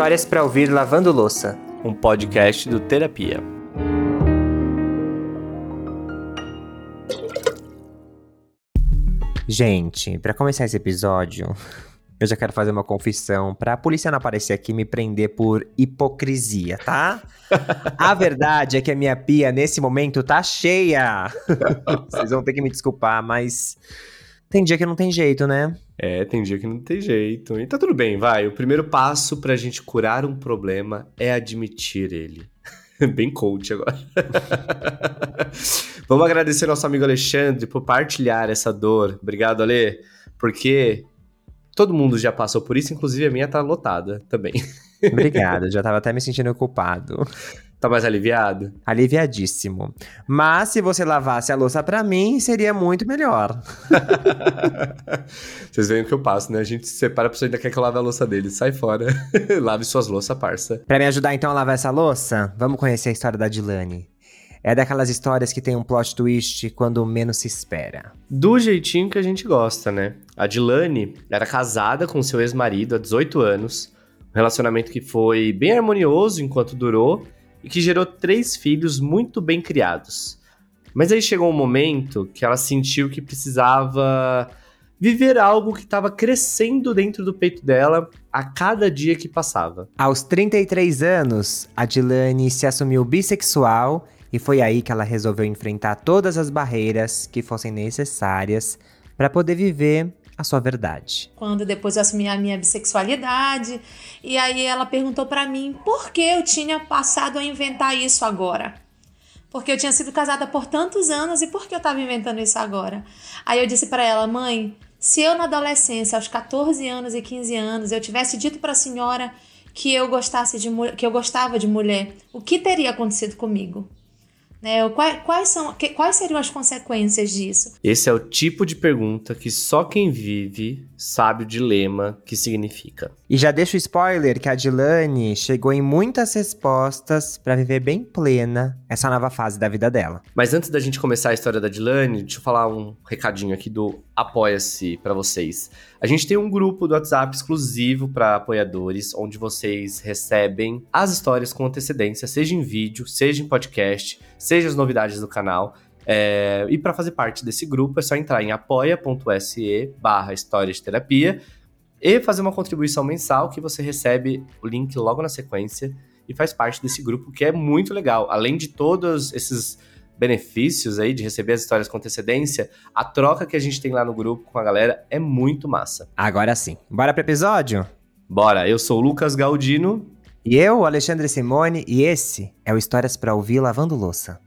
Histórias para ouvir lavando louça. Um podcast do Terapia. Gente, para começar esse episódio, eu já quero fazer uma confissão para a polícia não aparecer aqui e me prender por hipocrisia, tá? a verdade é que a minha pia nesse momento tá cheia. Vocês vão ter que me desculpar, mas tem dia que não tem jeito, né? É, tem dia que não tem jeito. E tá tudo bem, vai. O primeiro passo pra gente curar um problema é admitir ele. Bem coach agora. Vamos agradecer nosso amigo Alexandre por partilhar essa dor. Obrigado, Ale. Porque todo mundo já passou por isso, inclusive a minha tá lotada também. Obrigado, já tava até me sentindo culpado. Tá mais aliviado? Aliviadíssimo. Mas se você lavasse a louça para mim, seria muito melhor. Vocês veem o que eu passo, né? A gente se separa, a pessoa ainda quer que eu lave a louça dele. Sai fora. Lave suas louças, parça. Pra me ajudar então a lavar essa louça, vamos conhecer a história da Dilane. É daquelas histórias que tem um plot twist quando menos se espera. Do jeitinho que a gente gosta, né? A Dilane era casada com seu ex-marido há 18 anos. Um relacionamento que foi bem harmonioso enquanto durou e que gerou três filhos muito bem criados. Mas aí chegou um momento que ela sentiu que precisava viver algo que estava crescendo dentro do peito dela a cada dia que passava. Aos 33 anos, a Dilane se assumiu bissexual e foi aí que ela resolveu enfrentar todas as barreiras que fossem necessárias para poder viver a sua verdade. Quando depois eu assumi a minha bissexualidade, e aí ela perguntou para mim por que eu tinha passado a inventar isso agora. Porque eu tinha sido casada por tantos anos e por que eu estava inventando isso agora? Aí eu disse para ela, mãe, se eu na adolescência, aos 14 anos e 15 anos, eu tivesse dito para a senhora que eu gostasse de que eu gostava de mulher, o que teria acontecido comigo? Né? Quais, quais, são, quais seriam as consequências disso? Esse é o tipo de pergunta que só quem vive sabe o dilema que significa. E já deixo o spoiler que a Dilane chegou em muitas respostas para viver bem plena essa nova fase da vida dela. Mas antes da gente começar a história da Dilane, deixa eu falar um recadinho aqui do Apoia-se para vocês. A gente tem um grupo do WhatsApp exclusivo para apoiadores, onde vocês recebem as histórias com antecedência, seja em vídeo, seja em podcast, seja as novidades do canal. É, e para fazer parte desse grupo é só entrar em apoia.se barra história de terapia e fazer uma contribuição mensal que você recebe o link logo na sequência e faz parte desse grupo que é muito legal. Além de todos esses benefícios aí de receber as histórias com antecedência, a troca que a gente tem lá no grupo com a galera é muito massa. Agora sim, bora pro episódio? Bora, eu sou o Lucas Galdino. E eu, Alexandre Simone, e esse é o Histórias para Ouvir Lavando Louça.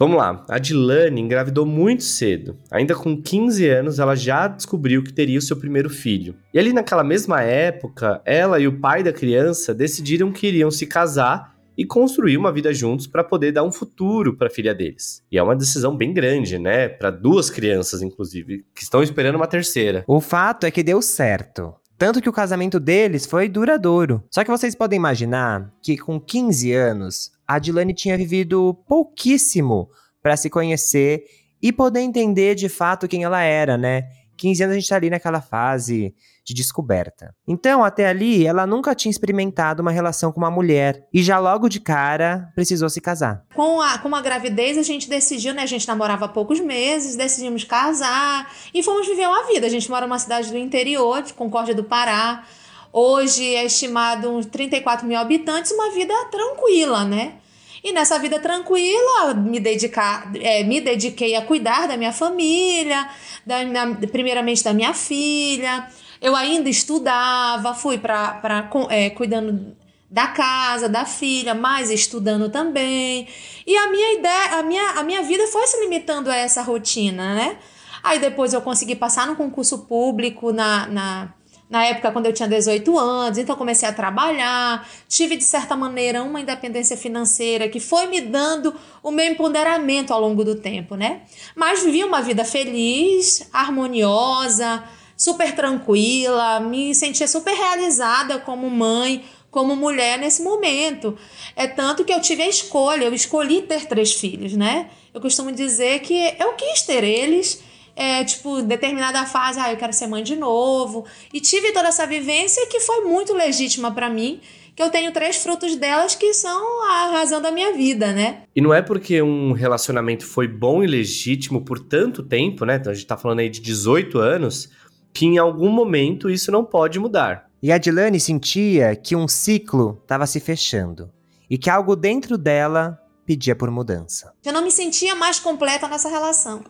Vamos lá, a Dilane engravidou muito cedo. Ainda com 15 anos, ela já descobriu que teria o seu primeiro filho. E ali naquela mesma época, ela e o pai da criança decidiram que iriam se casar e construir uma vida juntos para poder dar um futuro para a filha deles. E é uma decisão bem grande, né? Para duas crianças, inclusive, que estão esperando uma terceira. O fato é que deu certo. Tanto que o casamento deles foi duradouro. Só que vocês podem imaginar que com 15 anos, a Dilane tinha vivido pouquíssimo para se conhecer e poder entender de fato quem ela era, né? 15 anos a gente tá ali naquela fase de descoberta. Então, até ali, ela nunca tinha experimentado uma relação com uma mulher e já logo de cara precisou se casar. Com a, com a gravidez, a gente decidiu, né? A gente namorava há poucos meses, decidimos casar e fomos viver uma vida. A gente mora numa cidade do interior, de Concórdia do Pará. Hoje é estimado uns 34 mil habitantes, uma vida tranquila, né? E nessa vida tranquila, me, dedicar, é, me dediquei a cuidar da minha família, da minha, primeiramente da minha filha. Eu ainda estudava, fui para é, cuidando da casa, da filha, mas estudando também. E a minha ideia, a minha, a minha vida foi se limitando a essa rotina, né? Aí depois eu consegui passar no concurso público na, na na época quando eu tinha 18 anos, então comecei a trabalhar, tive de certa maneira uma independência financeira que foi me dando o meu empoderamento ao longo do tempo, né? Mas vivi uma vida feliz, harmoniosa, super tranquila, me sentia super realizada como mãe, como mulher nesse momento. É tanto que eu tive a escolha, eu escolhi ter três filhos, né? Eu costumo dizer que eu quis ter eles é, tipo, determinada fase, ah, eu quero ser mãe de novo. E tive toda essa vivência que foi muito legítima para mim, que eu tenho três frutos delas que são a razão da minha vida, né? E não é porque um relacionamento foi bom e legítimo por tanto tempo, né? Então a gente tá falando aí de 18 anos, que em algum momento isso não pode mudar. E a Dilane sentia que um ciclo estava se fechando e que algo dentro dela pedia por mudança. Eu não me sentia mais completa nessa relação.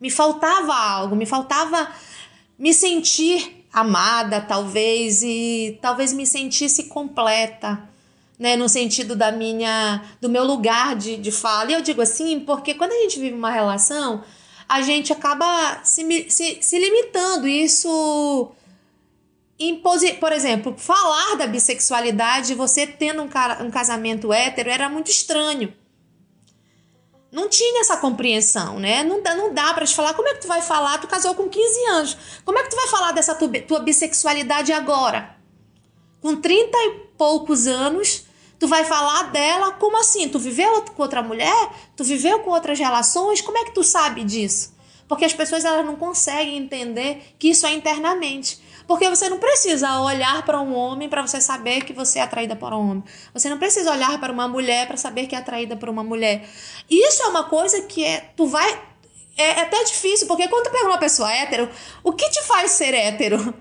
Me faltava algo, me faltava me sentir amada, talvez, e talvez me sentisse completa, né, no sentido da minha, do meu lugar de, de fala. E eu digo assim, porque quando a gente vive uma relação, a gente acaba se, se, se limitando. Isso Imposi por exemplo, falar da bissexualidade, você tendo um, um casamento hétero, era muito estranho. Não tinha essa compreensão, né? Não dá, não dá para te falar. Como é que tu vai falar? Tu casou com 15 anos. Como é que tu vai falar dessa tua, tua bissexualidade agora? Com 30 e poucos anos, tu vai falar dela como assim? Tu viveu com outra mulher? Tu viveu com outras relações? Como é que tu sabe disso? Porque as pessoas elas não conseguem entender que isso é internamente. Porque você não precisa olhar para um homem para você saber que você é atraída por um homem. Você não precisa olhar para uma mulher para saber que é atraída por uma mulher. Isso é uma coisa que é, tu vai é, é até difícil, porque quando tu pega uma pessoa hétero, o que te faz ser hétero?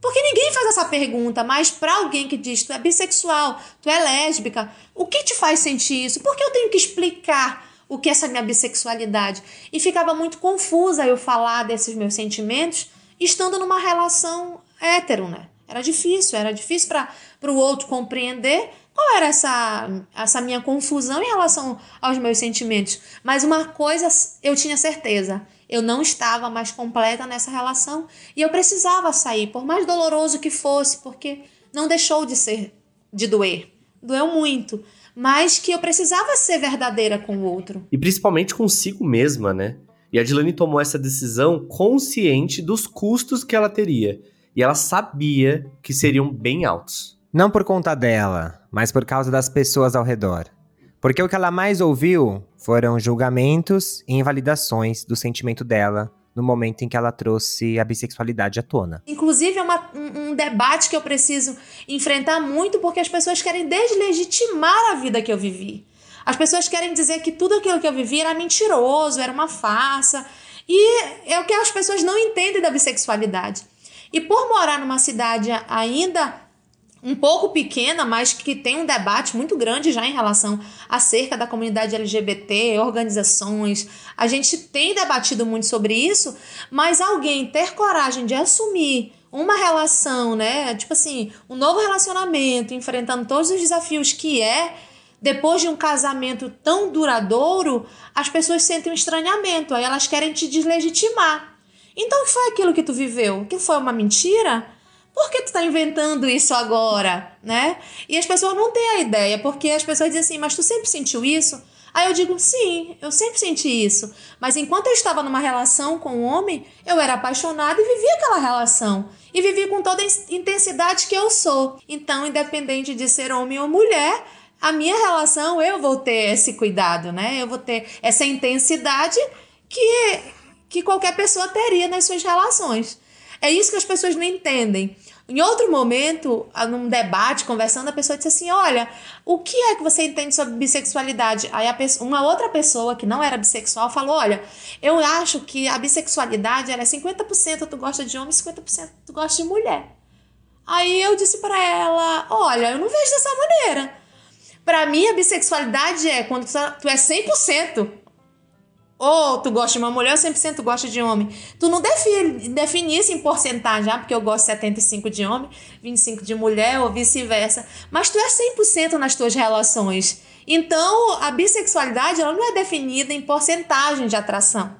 Porque ninguém faz essa pergunta, mas para alguém que diz tu é bissexual, tu é lésbica, o que te faz sentir isso? Por que eu tenho que explicar o que é essa minha bissexualidade? E ficava muito confusa eu falar desses meus sentimentos estando numa relação hétero, né? Era difícil, era difícil para o outro compreender qual era essa, essa minha confusão em relação aos meus sentimentos. Mas uma coisa eu tinha certeza: eu não estava mais completa nessa relação e eu precisava sair, por mais doloroso que fosse, porque não deixou de ser, de doer. Doeu muito, mas que eu precisava ser verdadeira com o outro. E principalmente consigo mesma, né? E a Dilane tomou essa decisão consciente dos custos que ela teria. E ela sabia que seriam bem altos. Não por conta dela, mas por causa das pessoas ao redor. Porque o que ela mais ouviu foram julgamentos e invalidações do sentimento dela no momento em que ela trouxe a bissexualidade à tona. Inclusive, é uma, um, um, debate que eu preciso enfrentar muito porque as pessoas querem deslegitimar a vida que eu vivi. As pessoas querem dizer que tudo aquilo que eu vivi era mentiroso, era uma farsa. E é o que as pessoas não entendem da bissexualidade. E por morar numa cidade ainda um pouco pequena, mas que tem um debate muito grande já em relação acerca da comunidade LGBT, organizações. A gente tem debatido muito sobre isso, mas alguém ter coragem de assumir uma relação, né? Tipo assim, um novo relacionamento, enfrentando todos os desafios que é depois de um casamento tão duradouro, as pessoas sentem um estranhamento, aí elas querem te deslegitimar. Então, o que foi aquilo que tu viveu? Que foi uma mentira? Por que tu tá inventando isso agora, né? E as pessoas não têm a ideia, porque as pessoas dizem assim, mas tu sempre sentiu isso? Aí eu digo, sim, eu sempre senti isso. Mas enquanto eu estava numa relação com um homem, eu era apaixonada e vivia aquela relação. E vivi com toda a intensidade que eu sou. Então, independente de ser homem ou mulher, a minha relação eu vou ter esse cuidado, né? Eu vou ter essa intensidade que, que qualquer pessoa teria nas suas relações. É isso que as pessoas não entendem. Em outro momento, num debate, conversando, a pessoa disse assim: Olha, o que é que você entende sobre bissexualidade? Aí pessoa, uma outra pessoa que não era bissexual falou: Olha, eu acho que a bissexualidade ela é 50% tu gosta de homem, 50% tu gosta de mulher. Aí eu disse para ela: Olha, eu não vejo dessa maneira. Para mim, a bissexualidade é quando tu é 100%. Ou tu gosta de uma mulher ou 100% tu gosta de homem. Tu não define, define isso em porcentagem, ah, porque eu gosto de 75 de homem, 25 de mulher ou vice-versa. Mas tu é 100% nas tuas relações. Então, a bissexualidade ela não é definida em porcentagem de atração.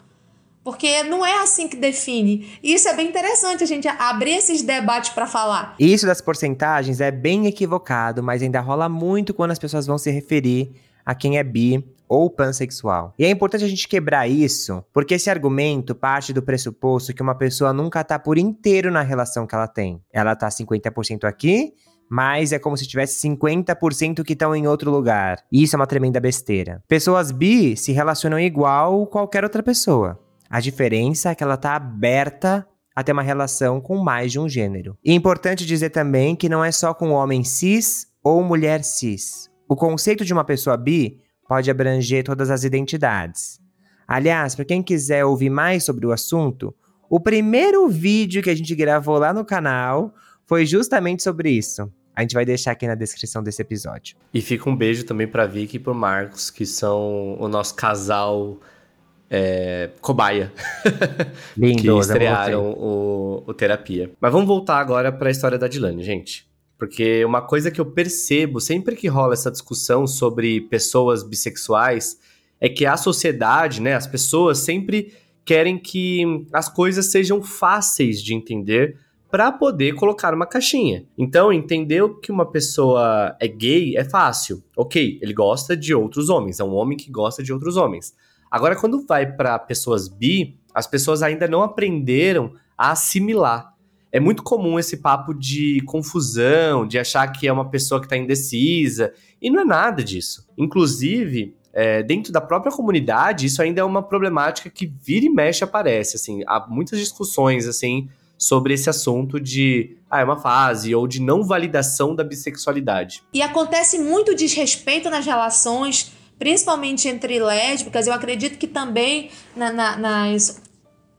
Porque não é assim que define. E isso é bem interessante a gente abrir esses debates para falar. Isso das porcentagens é bem equivocado, mas ainda rola muito quando as pessoas vão se referir a quem é bi ou pansexual. E é importante a gente quebrar isso, porque esse argumento parte do pressuposto que uma pessoa nunca tá por inteiro na relação que ela tem. Ela tá 50% aqui, mas é como se tivesse 50% que estão em outro lugar. E isso é uma tremenda besteira. Pessoas bi se relacionam igual qualquer outra pessoa. A diferença é que ela tá aberta a ter uma relação com mais de um gênero. E é importante dizer também que não é só com homem cis ou mulher cis. O conceito de uma pessoa bi pode abranger todas as identidades. Aliás, para quem quiser ouvir mais sobre o assunto, o primeiro vídeo que a gente gravou lá no canal foi justamente sobre isso. A gente vai deixar aqui na descrição desse episódio. E fica um beijo também para Vicky e pro Marcos, que são o nosso casal é, cobaia. Lindos, que estrearam o, o Terapia. Mas vamos voltar agora para a história da Dilane, gente. Porque uma coisa que eu percebo sempre que rola essa discussão sobre pessoas bissexuais é que a sociedade, né, as pessoas sempre querem que as coisas sejam fáceis de entender para poder colocar uma caixinha. Então, entender que uma pessoa é gay é fácil. Ok, ele gosta de outros homens, é um homem que gosta de outros homens. Agora, quando vai para pessoas bi, as pessoas ainda não aprenderam a assimilar. É muito comum esse papo de confusão, de achar que é uma pessoa que está indecisa, e não é nada disso. Inclusive, é, dentro da própria comunidade, isso ainda é uma problemática que vira e mexe aparece. Assim, há muitas discussões assim sobre esse assunto de ah, é uma fase ou de não validação da bissexualidade. E acontece muito desrespeito nas relações principalmente entre lésbicas, eu acredito que também na, na, nas,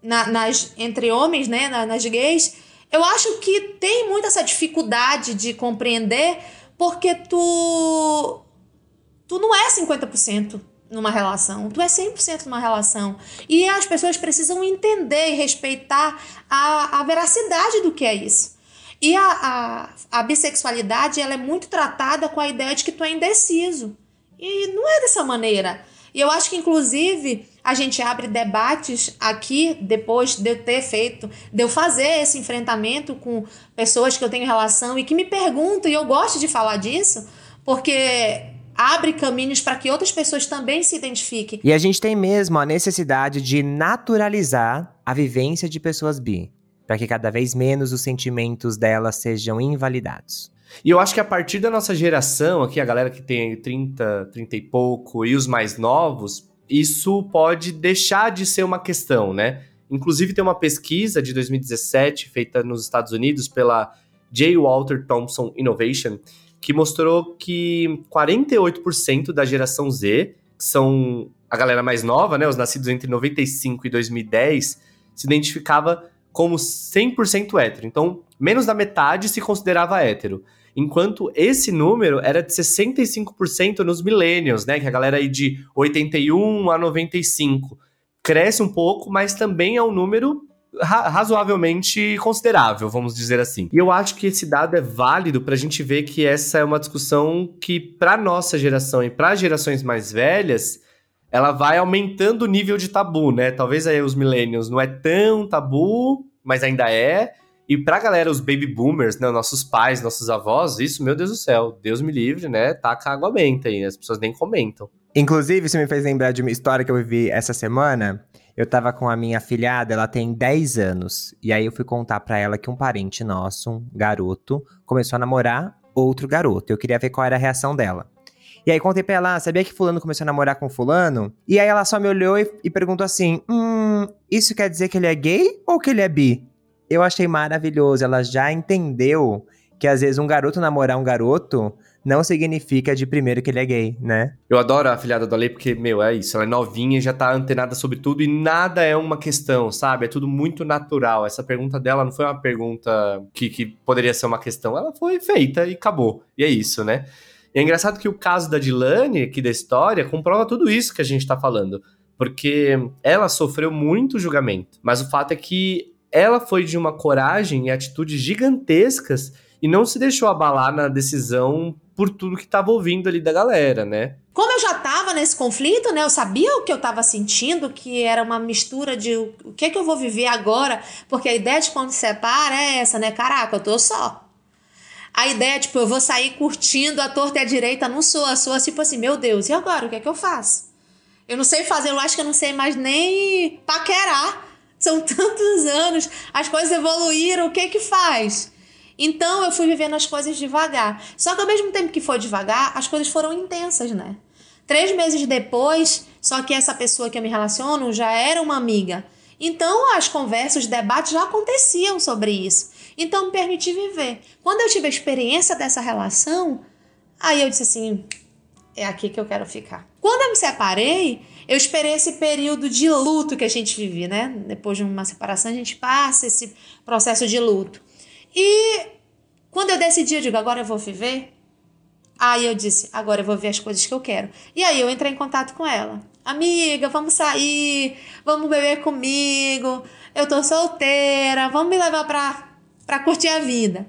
na, nas, entre homens, né, nas gays, eu acho que tem muito essa dificuldade de compreender porque tu tu não é 50% numa relação, tu é 100% numa relação. E as pessoas precisam entender e respeitar a, a veracidade do que é isso. E a, a, a bissexualidade ela é muito tratada com a ideia de que tu é indeciso. E não é dessa maneira. E eu acho que, inclusive, a gente abre debates aqui, depois de eu ter feito, de eu fazer esse enfrentamento com pessoas que eu tenho relação e que me perguntam, e eu gosto de falar disso, porque abre caminhos para que outras pessoas também se identifiquem. E a gente tem mesmo a necessidade de naturalizar a vivência de pessoas bi, para que cada vez menos os sentimentos delas sejam invalidados. E eu acho que a partir da nossa geração, aqui, a galera que tem 30, 30 e pouco, e os mais novos, isso pode deixar de ser uma questão, né? Inclusive, tem uma pesquisa de 2017 feita nos Estados Unidos pela J. Walter Thompson Innovation, que mostrou que 48% da geração Z, que são a galera mais nova, né, os nascidos entre 95 e 2010, se identificava como 100% hétero. Então, menos da metade se considerava hétero. Enquanto esse número era de 65% nos millennials, né? Que a galera aí de 81 a 95. Cresce um pouco, mas também é um número ra razoavelmente considerável, vamos dizer assim. E eu acho que esse dado é válido para a gente ver que essa é uma discussão que, para nossa geração e para gerações mais velhas, ela vai aumentando o nível de tabu, né? Talvez aí os millennials não é tão tabu, mas ainda é. E pra galera, os baby boomers, né, nossos pais, nossos avós, isso, meu Deus do céu, Deus me livre, né? Taca água benta aí, as pessoas nem comentam. Inclusive, isso me fez lembrar de uma história que eu vivi essa semana. Eu tava com a minha filhada, ela tem 10 anos. E aí eu fui contar para ela que um parente nosso, um garoto, começou a namorar outro garoto. Eu queria ver qual era a reação dela. E aí contei pra ela, ah, sabia que fulano começou a namorar com fulano? E aí ela só me olhou e, e perguntou assim, hum, isso quer dizer que ele é gay ou que ele é bi? Eu achei maravilhoso. Ela já entendeu que às vezes um garoto namorar um garoto não significa de primeiro que ele é gay, né? Eu adoro a filhada do Ale porque, meu, é isso. Ela é novinha, já tá antenada sobre tudo e nada é uma questão, sabe? É tudo muito natural. Essa pergunta dela não foi uma pergunta que, que poderia ser uma questão. Ela foi feita e acabou. E é isso, né? E é engraçado que o caso da Dilane, aqui da história, comprova tudo isso que a gente tá falando. Porque ela sofreu muito julgamento. Mas o fato é que ela foi de uma coragem e atitudes gigantescas e não se deixou abalar na decisão por tudo que estava ouvindo ali da galera, né? Como eu já estava nesse conflito, né? Eu sabia o que eu estava sentindo, que era uma mistura de o que é que eu vou viver agora, porque a ideia de quando separa é essa, né? Caraca, eu tô só. A ideia, tipo, eu vou sair curtindo a torta e a direita, não sou, a sou tipo assim, meu Deus, e agora? O que é que eu faço? Eu não sei fazer, eu acho que eu não sei mais nem paquerar são tantos anos, as coisas evoluíram, o que que faz? Então eu fui vivendo as coisas devagar. Só que ao mesmo tempo que foi devagar, as coisas foram intensas, né? Três meses depois, só que essa pessoa que eu me relaciono já era uma amiga. Então, as conversas, os debates já aconteciam sobre isso. Então, me permiti viver. Quando eu tive a experiência dessa relação, aí eu disse assim: é aqui que eu quero ficar. Quando eu me separei, eu esperei esse período de luto que a gente vive, né? Depois de uma separação, a gente passa esse processo de luto. E quando eu decidi, eu digo: agora eu vou viver. Aí eu disse: agora eu vou ver as coisas que eu quero. E aí eu entrei em contato com ela. Amiga, vamos sair, vamos beber comigo. Eu tô solteira, vamos me levar pra, pra curtir a vida.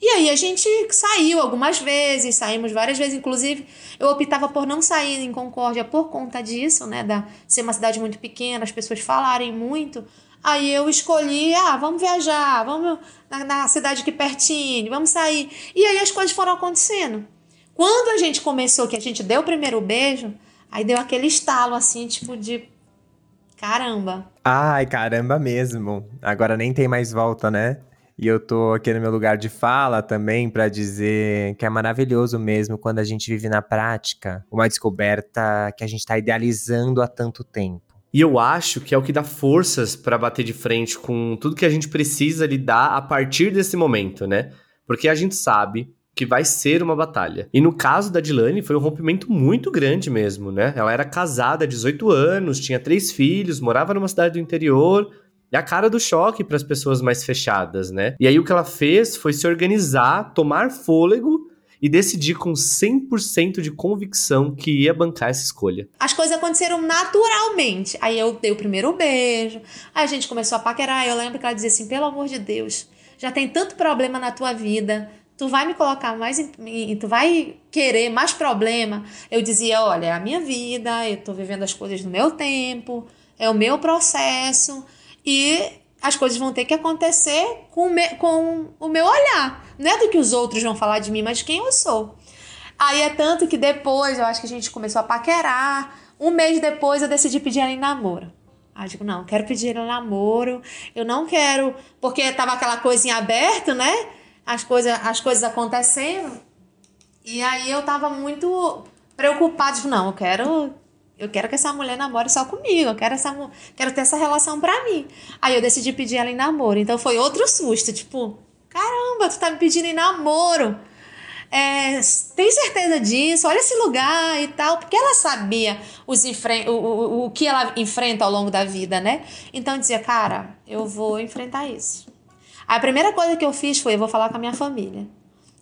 E aí a gente saiu algumas vezes, saímos várias vezes, inclusive eu optava por não sair em Concórdia por conta disso, né, da ser uma cidade muito pequena, as pessoas falarem muito. Aí eu escolhi, ah, vamos viajar, vamos na, na cidade aqui pertinho, vamos sair. E aí as coisas foram acontecendo. Quando a gente começou, que a gente deu o primeiro beijo, Aí deu aquele estalo assim, tipo de caramba. Ai, caramba mesmo. Agora nem tem mais volta, né? E eu tô aqui no meu lugar de fala também para dizer que é maravilhoso mesmo quando a gente vive na prática uma descoberta que a gente tá idealizando há tanto tempo. E eu acho que é o que dá forças para bater de frente com tudo que a gente precisa lidar a partir desse momento, né? Porque a gente sabe que vai ser uma batalha. E no caso da Dilane, foi um rompimento muito grande mesmo, né? Ela era casada há 18 anos, tinha três filhos, morava numa cidade do interior. É a cara do choque para as pessoas mais fechadas, né? E aí o que ela fez foi se organizar, tomar fôlego e decidir com 100% de convicção que ia bancar essa escolha. As coisas aconteceram naturalmente. Aí eu dei o primeiro beijo, aí a gente começou a paquerar. Eu lembro que ela dizia assim: pelo amor de Deus, já tem tanto problema na tua vida tu vai me colocar mais em, tu vai querer mais problema. Eu dizia, olha, é a minha vida, eu tô vivendo as coisas no meu tempo, é o meu processo e as coisas vão ter que acontecer com, me, com o meu olhar. Não é do que os outros vão falar de mim, mas de quem eu sou. Aí é tanto que depois, eu acho que a gente começou a paquerar. Um mês depois eu decidi pedir ela em namoro. Aí eu digo, não, quero pedir ele em namoro. Eu não quero, porque tava aquela coisinha aberta, né? as, coisa, as coisas acontecendo. E aí eu tava muito preocupada, tipo, não, eu quero eu quero que essa mulher namore só comigo, eu quero, essa, quero ter essa relação pra mim. Aí eu decidi pedir ela em namoro. Então foi outro susto, tipo, caramba, tu tá me pedindo em namoro. É, tem certeza disso? Olha esse lugar e tal. Porque ela sabia os o, o, o que ela enfrenta ao longo da vida, né? Então dizia, cara, eu vou enfrentar isso. A primeira coisa que eu fiz foi: eu vou falar com a minha família.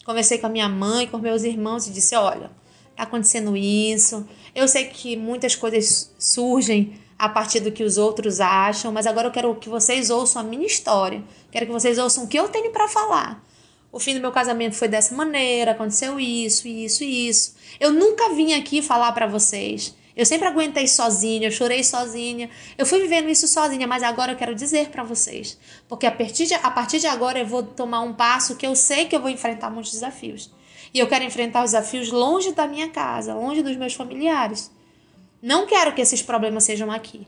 Conversei com a minha mãe, com meus irmãos e disse: olha, acontecendo isso. Eu sei que muitas coisas surgem a partir do que os outros acham, mas agora eu quero que vocês ouçam a minha história. Quero que vocês ouçam o que eu tenho para falar. O fim do meu casamento foi dessa maneira, aconteceu isso, isso e isso. Eu nunca vim aqui falar para vocês eu sempre aguentei sozinha, eu chorei sozinha. Eu fui vivendo isso sozinha, mas agora eu quero dizer para vocês. Porque a partir, de, a partir de agora eu vou tomar um passo que eu sei que eu vou enfrentar muitos desafios. E eu quero enfrentar os desafios longe da minha casa, longe dos meus familiares. Não quero que esses problemas sejam aqui.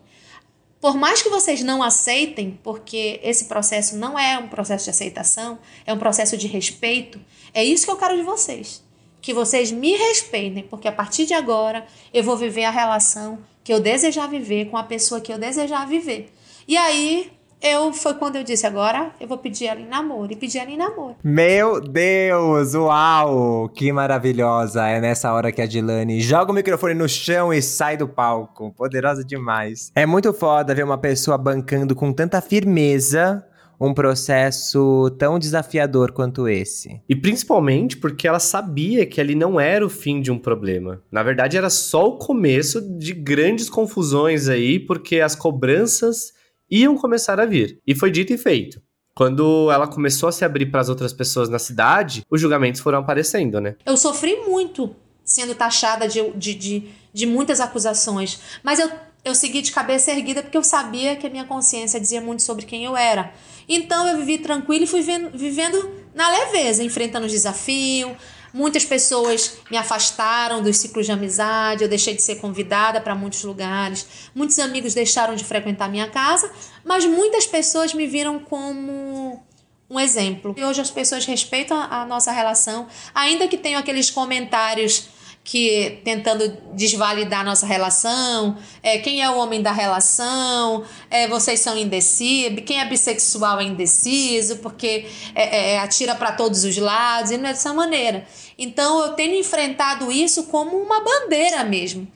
Por mais que vocês não aceitem, porque esse processo não é um processo de aceitação, é um processo de respeito, é isso que eu quero de vocês que vocês me respeitem, porque a partir de agora eu vou viver a relação que eu desejar viver com a pessoa que eu desejar viver. E aí eu foi quando eu disse agora eu vou pedir ela em namoro e pedir ela em namoro. Meu Deus, uau, que maravilhosa! É nessa hora que a Dilane joga o microfone no chão e sai do palco. Poderosa demais. É muito foda ver uma pessoa bancando com tanta firmeza um processo tão desafiador quanto esse. E principalmente porque ela sabia que ali não era o fim de um problema. Na verdade, era só o começo de grandes confusões aí, porque as cobranças iam começar a vir. E foi dito e feito. Quando ela começou a se abrir para as outras pessoas na cidade, os julgamentos foram aparecendo, né? Eu sofri muito sendo taxada de, de, de, de muitas acusações, mas eu eu segui de cabeça erguida porque eu sabia que a minha consciência dizia muito sobre quem eu era. Então eu vivi tranquilo e fui vendo, vivendo na leveza, enfrentando os desafios. Muitas pessoas me afastaram dos ciclos de amizade, eu deixei de ser convidada para muitos lugares. Muitos amigos deixaram de frequentar minha casa, mas muitas pessoas me viram como um exemplo. E hoje as pessoas respeitam a nossa relação, ainda que tenham aqueles comentários que tentando desvalidar nossa relação, é, quem é o homem da relação, é, vocês são indecisos, quem é bissexual é indeciso, porque é, é, atira para todos os lados, e não é dessa maneira. Então eu tenho enfrentado isso como uma bandeira mesmo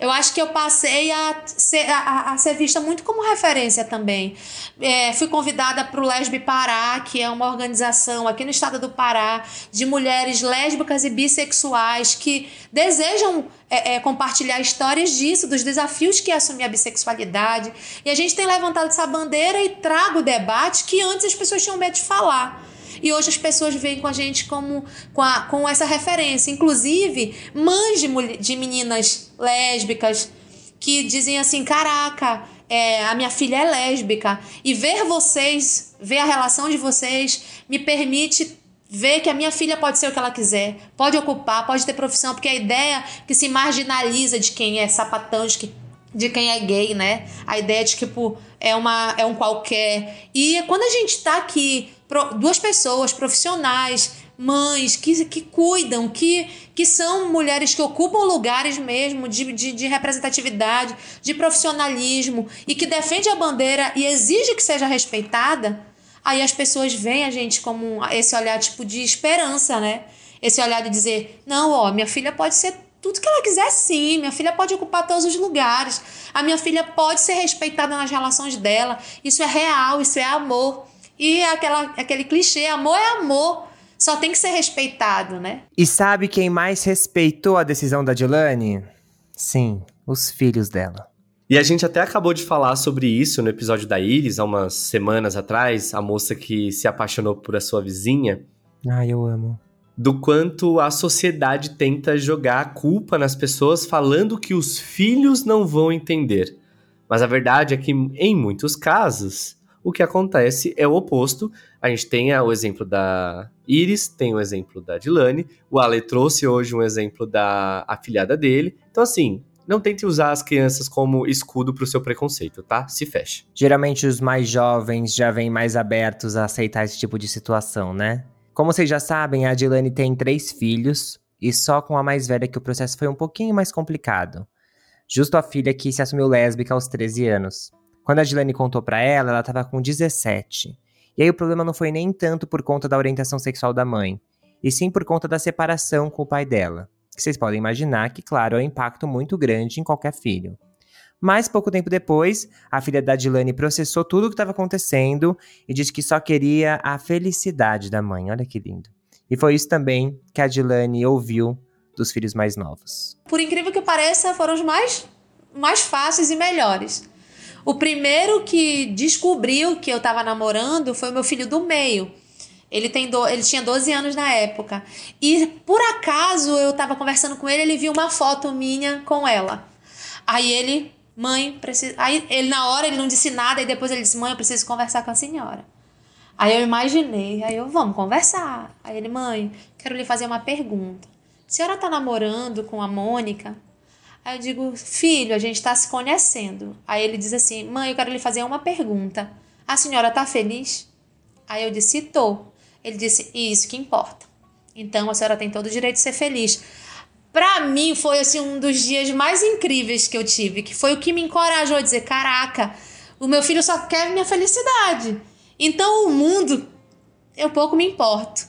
eu acho que eu passei a ser, a, a ser vista muito como referência também. É, fui convidada para o Lesbe Pará, que é uma organização aqui no estado do Pará de mulheres lésbicas e bissexuais que desejam é, é, compartilhar histórias disso, dos desafios que é assumir a bissexualidade. E a gente tem levantado essa bandeira e trago o debate que antes as pessoas tinham medo de falar. E hoje as pessoas veem com a gente como com, a, com essa referência. Inclusive, mães de, de meninas lésbicas que dizem assim: caraca, é, a minha filha é lésbica. E ver vocês, ver a relação de vocês, me permite ver que a minha filha pode ser o que ela quiser, pode ocupar, pode ter profissão, porque a ideia que se marginaliza de quem é sapatão, de quem, de quem é gay, né? A ideia de tipo, é, uma, é um qualquer. E quando a gente tá aqui duas pessoas profissionais, mães que, que cuidam, que, que são mulheres que ocupam lugares mesmo de, de, de representatividade, de profissionalismo e que defende a bandeira e exige que seja respeitada, aí as pessoas veem a gente como esse olhar tipo de esperança, né? Esse olhar de dizer, não, ó, minha filha pode ser tudo que ela quiser sim, minha filha pode ocupar todos os lugares, a minha filha pode ser respeitada nas relações dela, isso é real, isso é amor. E aquela, aquele clichê, amor é amor, só tem que ser respeitado, né? E sabe quem mais respeitou a decisão da Dilane? Sim, os filhos dela. E a gente até acabou de falar sobre isso no episódio da Iris, há umas semanas atrás, a moça que se apaixonou por a sua vizinha. Ai, eu amo. Do quanto a sociedade tenta jogar a culpa nas pessoas falando que os filhos não vão entender. Mas a verdade é que, em muitos casos, o que acontece é o oposto. A gente tem o exemplo da Iris, tem o exemplo da Dilane, o Ale trouxe hoje um exemplo da afilhada dele. Então, assim, não tente usar as crianças como escudo para o seu preconceito, tá? Se feche. Geralmente os mais jovens já vêm mais abertos a aceitar esse tipo de situação, né? Como vocês já sabem, a Dilane tem três filhos e só com a mais velha que o processo foi um pouquinho mais complicado. Justo a filha que se assumiu lésbica aos 13 anos. Quando a Dilane contou para ela, ela estava com 17. E aí o problema não foi nem tanto por conta da orientação sexual da mãe, e sim por conta da separação com o pai dela. Que vocês podem imaginar que, claro, é um impacto muito grande em qualquer filho. Mas pouco tempo depois, a filha da Dilane processou tudo o que estava acontecendo e disse que só queria a felicidade da mãe. Olha que lindo. E foi isso também que a Dilane ouviu dos filhos mais novos. Por incrível que pareça, foram os mais, mais fáceis e melhores. O primeiro que descobriu que eu estava namorando foi o meu filho do meio. Ele, tem do, ele tinha 12 anos na época. E por acaso eu estava conversando com ele, ele viu uma foto minha com ela. Aí ele, mãe, precisa. Aí ele na hora ele não disse nada, e depois ele disse: "Mãe, eu preciso conversar com a senhora". Aí eu imaginei, aí eu, vamos conversar. Aí ele, mãe, quero lhe fazer uma pergunta. A senhora tá namorando com a Mônica? Aí eu digo, filho, a gente está se conhecendo. Aí ele diz assim, mãe, eu quero lhe fazer uma pergunta. A senhora está feliz? Aí eu disse, tô. Ele disse, isso que importa. Então a senhora tem todo o direito de ser feliz. Para mim foi assim um dos dias mais incríveis que eu tive, que foi o que me encorajou a dizer, caraca, o meu filho só quer minha felicidade. Então o mundo eu pouco me importo.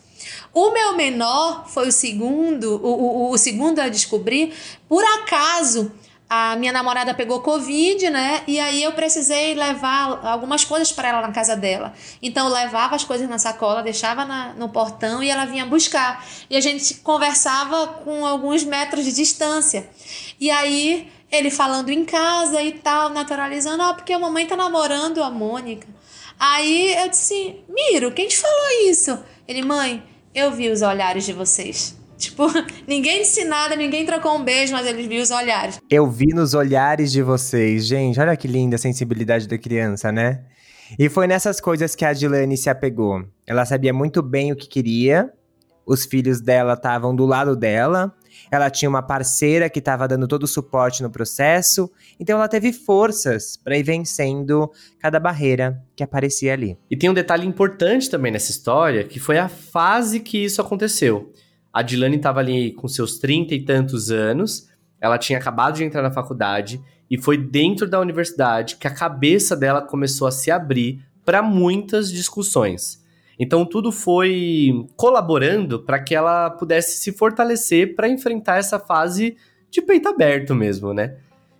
O meu menor foi o segundo, o, o, o segundo a descobrir. Por acaso, a minha namorada pegou Covid, né? E aí eu precisei levar algumas coisas para ela na casa dela. Então eu levava as coisas na sacola, deixava na, no portão e ela vinha buscar. E a gente conversava com alguns metros de distância. E aí ele falando em casa e tal, naturalizando, ah, porque a mamãe tá namorando a Mônica. Aí eu disse, Miro, quem te falou isso? Ele, mãe, eu vi os olhares de vocês. Tipo, ninguém disse nada, ninguém trocou um beijo, mas eles viram os olhares. Eu vi nos olhares de vocês. Gente, olha que linda a sensibilidade da criança, né? E foi nessas coisas que a Dilane se apegou. Ela sabia muito bem o que queria, os filhos dela estavam do lado dela, ela tinha uma parceira que estava dando todo o suporte no processo, então ela teve forças para ir vencendo cada barreira que aparecia ali. E tem um detalhe importante também nessa história, que foi a fase que isso aconteceu. A Dilane estava ali com seus trinta e tantos anos, ela tinha acabado de entrar na faculdade e foi dentro da universidade que a cabeça dela começou a se abrir para muitas discussões. Então tudo foi colaborando para que ela pudesse se fortalecer para enfrentar essa fase de peito aberto mesmo, né?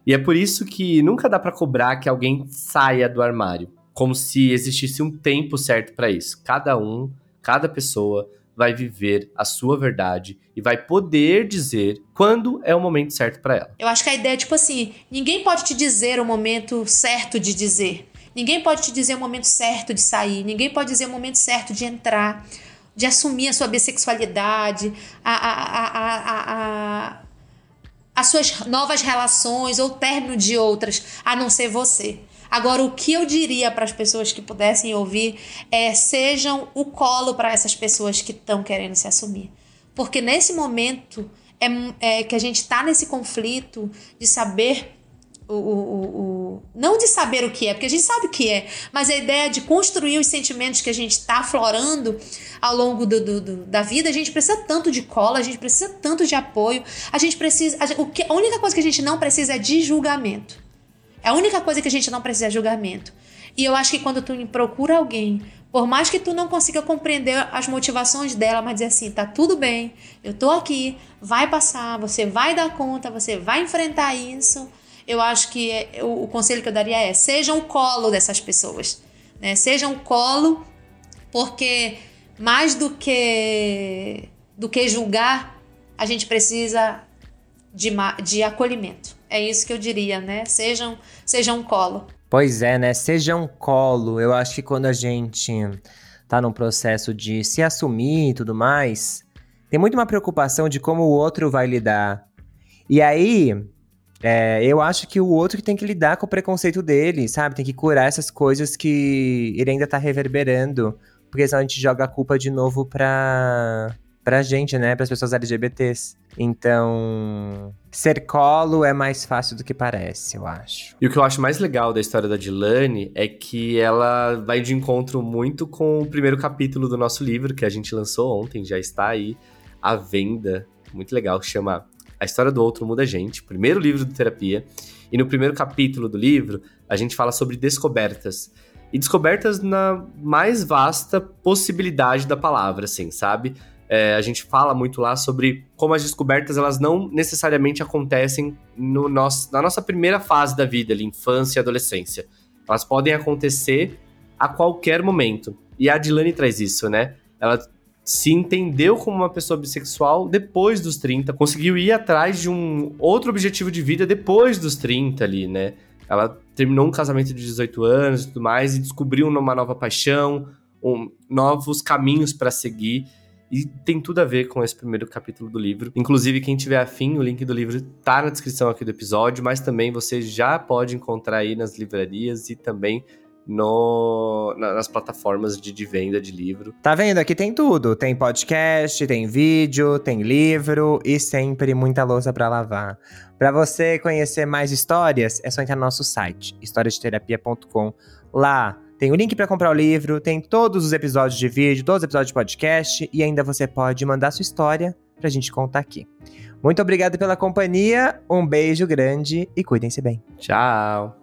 E é por isso que nunca dá para cobrar que alguém saia do armário, como se existisse um tempo certo para isso. Cada um, cada pessoa vai viver a sua verdade e vai poder dizer quando é o momento certo para ela. Eu acho que a ideia é tipo assim, ninguém pode te dizer o momento certo de dizer. Ninguém pode te dizer o momento certo de sair, ninguém pode dizer o momento certo de entrar, de assumir a sua bissexualidade, a, a, a, as suas novas relações ou término de outras, a não ser você. Agora, o que eu diria para as pessoas que pudessem ouvir é: sejam o colo para essas pessoas que estão querendo se assumir. Porque nesse momento é, é que a gente está nesse conflito de saber o, o, o, não de saber o que é, porque a gente sabe o que é, mas a ideia de construir os sentimentos que a gente está aflorando ao longo do, do, do, da vida, a gente precisa tanto de cola, a gente precisa tanto de apoio, a gente precisa. A, o que, a única coisa que a gente não precisa é de julgamento. É a única coisa que a gente não precisa é julgamento. E eu acho que quando tu procura alguém, por mais que tu não consiga compreender as motivações dela, mas dizer assim, tá tudo bem, eu tô aqui, vai passar, você vai dar conta, você vai enfrentar isso eu acho que é, o, o, conselho que eu daria é: sejam o colo dessas pessoas. Né? Sejam o colo, porque mais do que, do que julgar, a gente precisa de, de acolhimento. É isso que eu diria, né? Sejam, sejam um colo. Pois é, né? Sejam um colo. Eu acho que quando a gente tá num processo de se assumir e tudo mais, tem muito uma preocupação de como o outro vai lidar. E aí, é, eu acho que o outro que tem que lidar com o preconceito dele, sabe? Tem que curar essas coisas que ele ainda tá reverberando. Porque senão a gente joga a culpa de novo pra, pra gente, né? Para as pessoas LGBTs. Então, ser colo é mais fácil do que parece, eu acho. E o que eu acho mais legal da história da Dilane é que ela vai de encontro muito com o primeiro capítulo do nosso livro, que a gente lançou ontem, já está aí à venda. Muito legal, chama a História do Outro Muda a Gente, primeiro livro de terapia. E no primeiro capítulo do livro, a gente fala sobre descobertas. E descobertas na mais vasta possibilidade da palavra, assim, sabe? É, a gente fala muito lá sobre como as descobertas elas não necessariamente acontecem no nosso, na nossa primeira fase da vida, ali, infância e adolescência. Elas podem acontecer a qualquer momento. E a Adilane traz isso, né? Ela se entendeu como uma pessoa bissexual depois dos 30, conseguiu ir atrás de um outro objetivo de vida depois dos 30 ali, né? Ela terminou um casamento de 18 anos e tudo mais e descobriu uma nova paixão, um, novos caminhos para seguir. E tem tudo a ver com esse primeiro capítulo do livro. Inclusive, quem tiver afim, o link do livro tá na descrição aqui do episódio, mas também você já pode encontrar aí nas livrarias e também no, nas plataformas de, de, venda de livro. Tá vendo? Aqui tem tudo. Tem podcast, tem vídeo, tem livro e sempre muita louça para lavar. Para você conhecer mais histórias, é só entrar no nosso site, historiadeterapia.com. Lá tem o link para comprar o livro, tem todos os episódios de vídeo, todos os episódios de podcast e ainda você pode mandar sua história pra gente contar aqui. Muito obrigado pela companhia, um beijo grande e cuidem-se bem. Tchau!